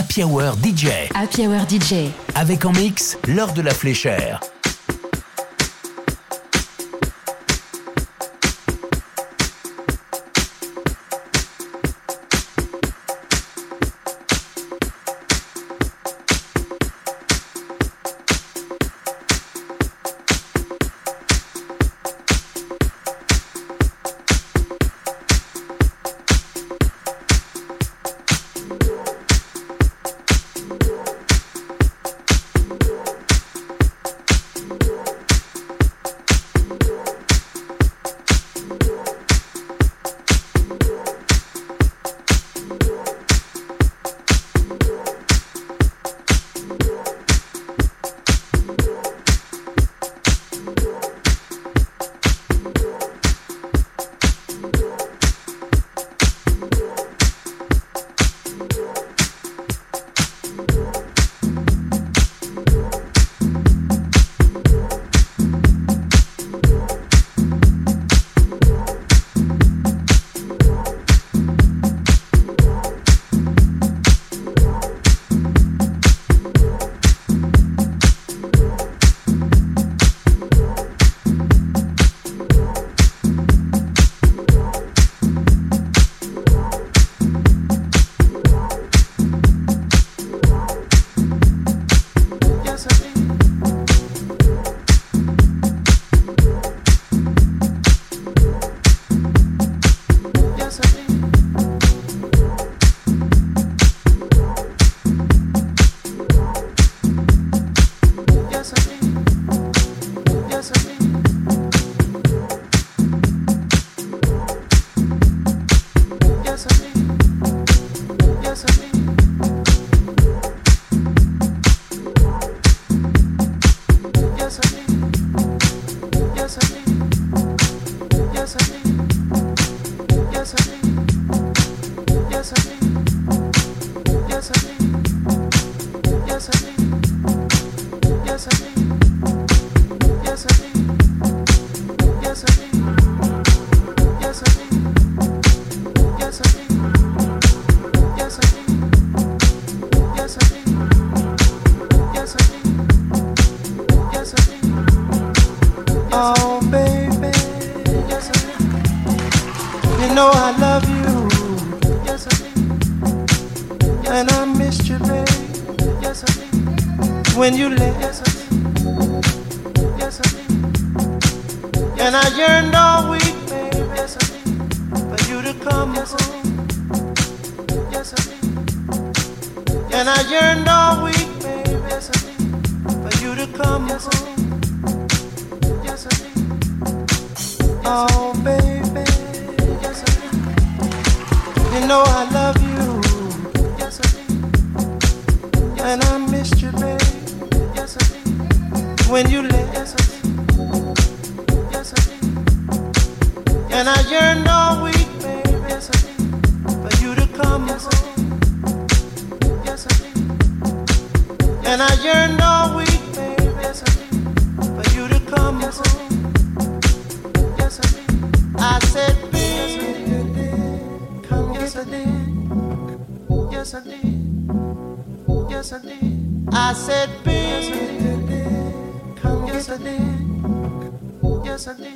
Happy Hour DJ. Happy Hour DJ. Avec en mix, l'heure de la fléchère. You know I love you. Yes, I do. And I missed you. Yes, I do. When you left. Yes, I do. Yes, I do. And I yearned all week, baby. Yes, I do. For you to come yes. Yes, I do. And I yearned all week. Yes, I do. For you to come yes. Yes, I did. Yes, I did. I said, baby. Yes, I did. Come yes, I did. Yes, I did.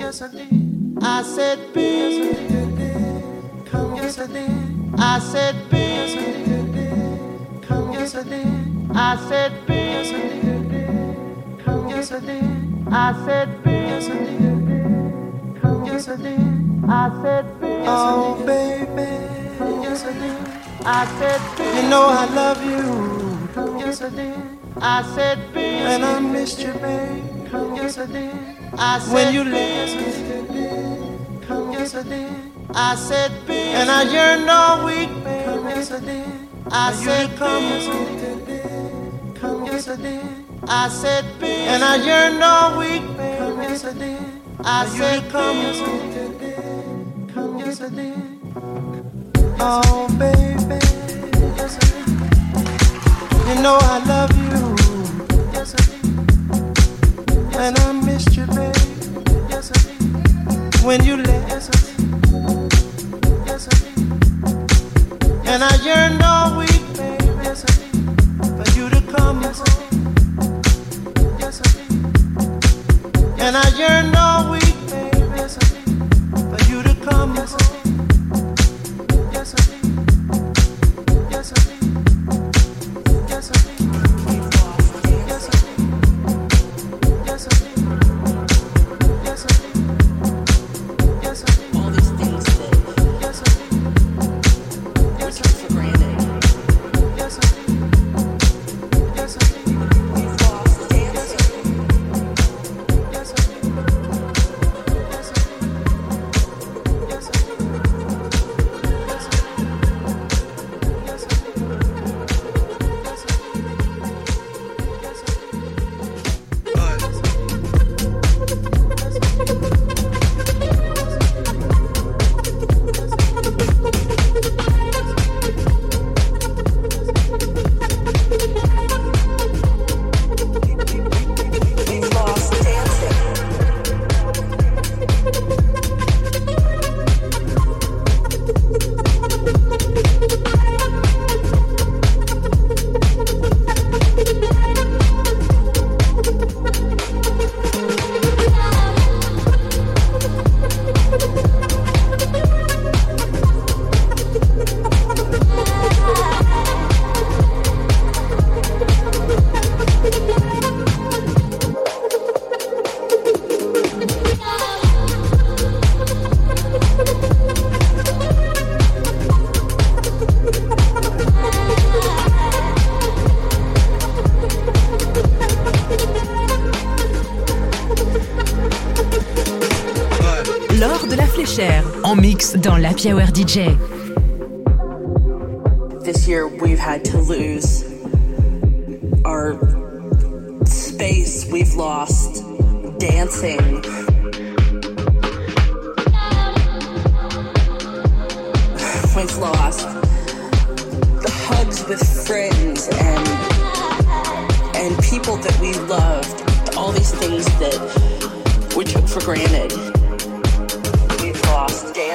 Yes, I did. I said, baby. Yes, I did. Come yes, I did. I said, baby. Yes, I did. Come yes, I did. I said, baby. Yes, I did. Come yes, I did. I said, baby. Yes, I did. Come yes, I did. I said, baby. Oh, baby. Yes, I did. I said, baby. You know I love you. Yes, I did. I said, baby. And I missed you, babe. Yes, I did. I said, when you left. Yes, I did. I said, baby. And I yearned all week, babe. Yes, I did. I said, come. Yes, I did. Come, yes, I did. I said, baby. And I yearned all week, babe. Yes, I did. I said, come. Yes, I did. Come, yes, I did. Oh, baby. You know I love you. And I missed you, baby. When you left. And I yearned all week, baby, for you to come home. And I yearned all week, baby, for you to come home. Dans la DJ. This year we've had to lose our space, we've lost dancing. We've lost the hugs with friends and and people that we loved, all these things that we took for granted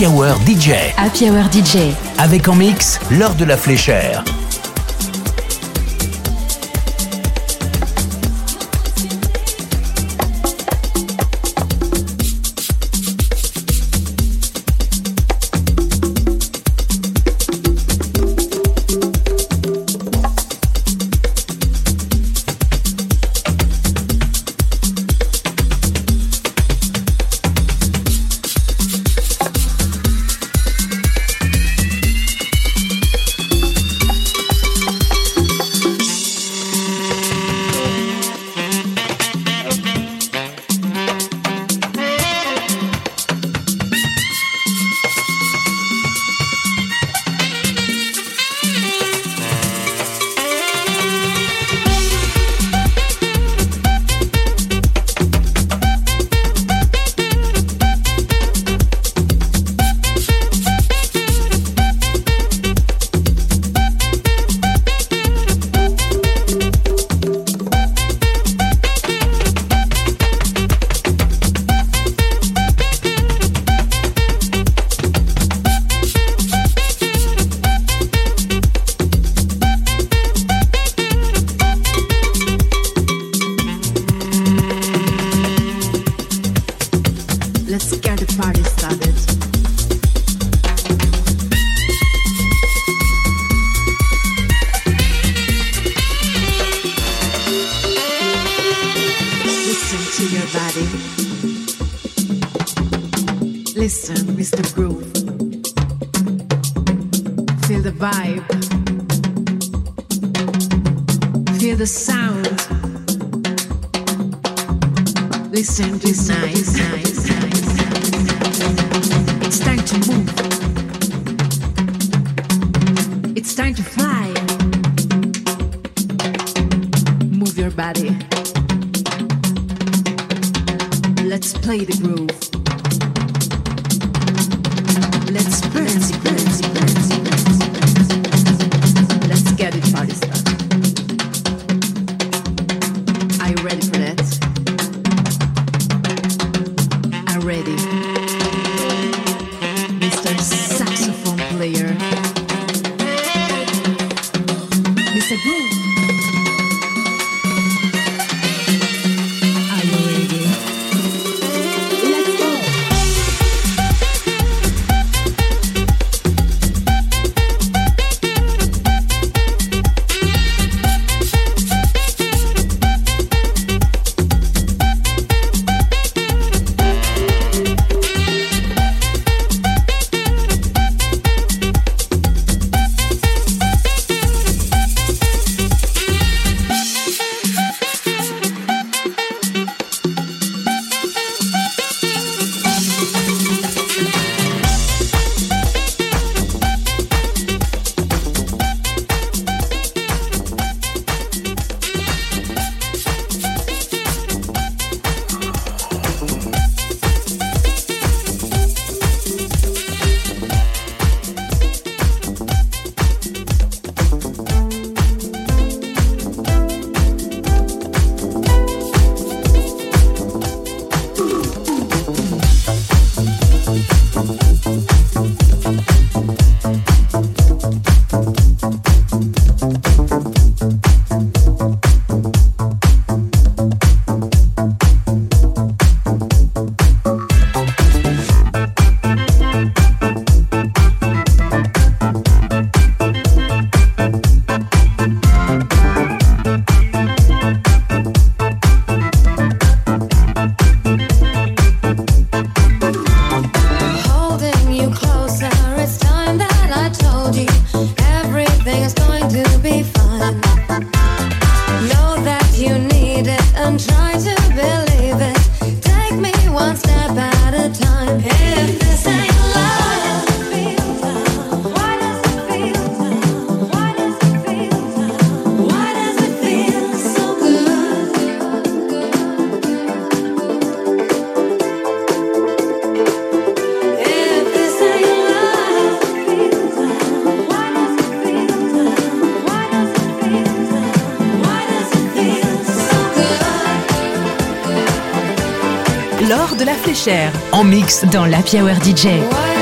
Happy Hour DJ. Avec en mix, l'heure de la fléchère. Let's get the party started. Listen to your body. Listen, Mr. Groove. Feel the vibe. Feel the sound de la Fléchère. En mix dans la Hour DJ.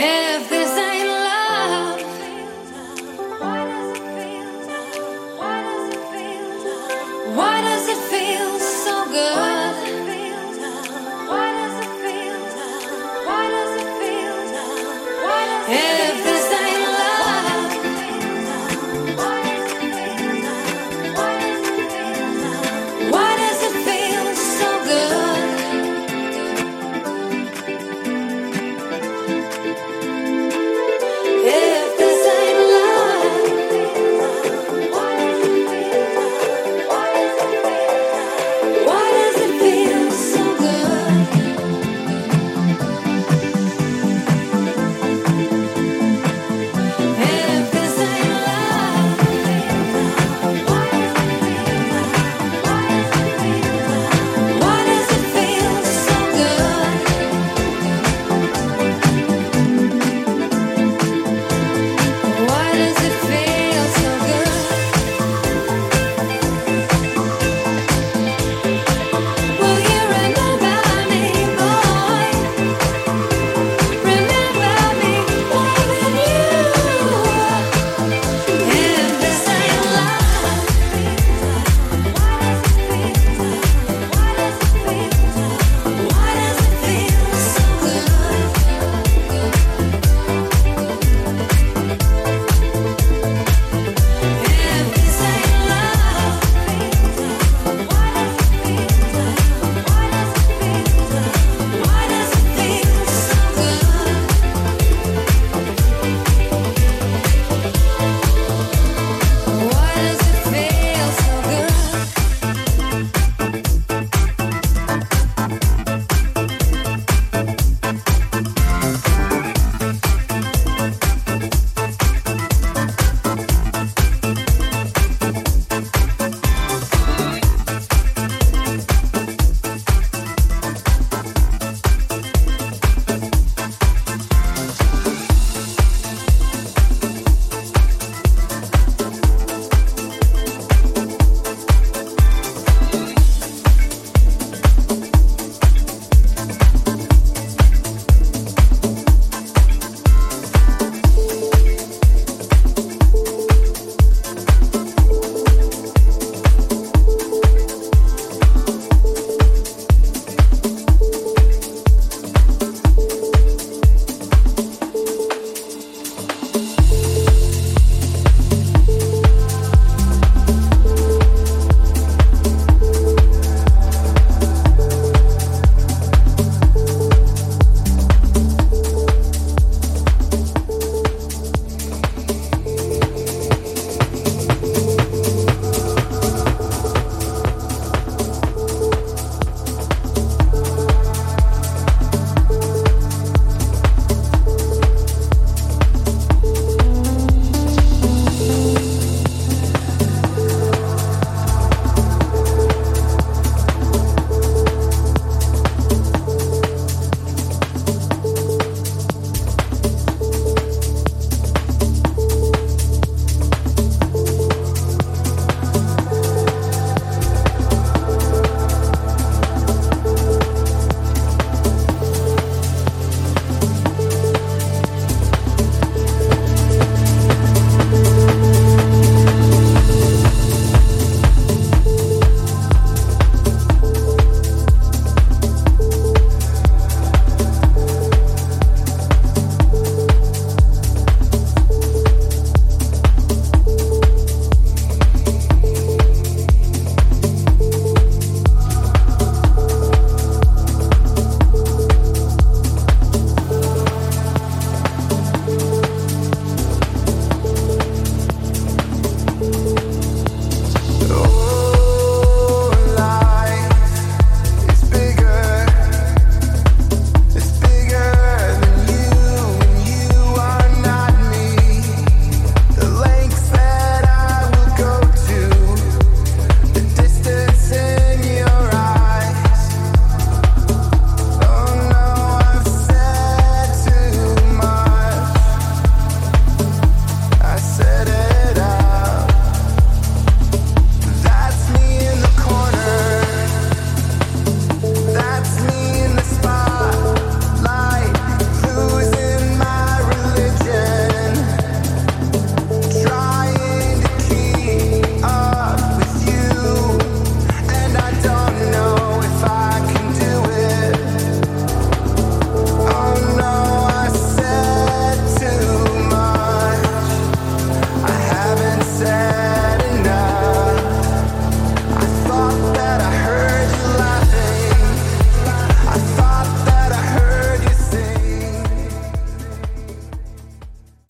If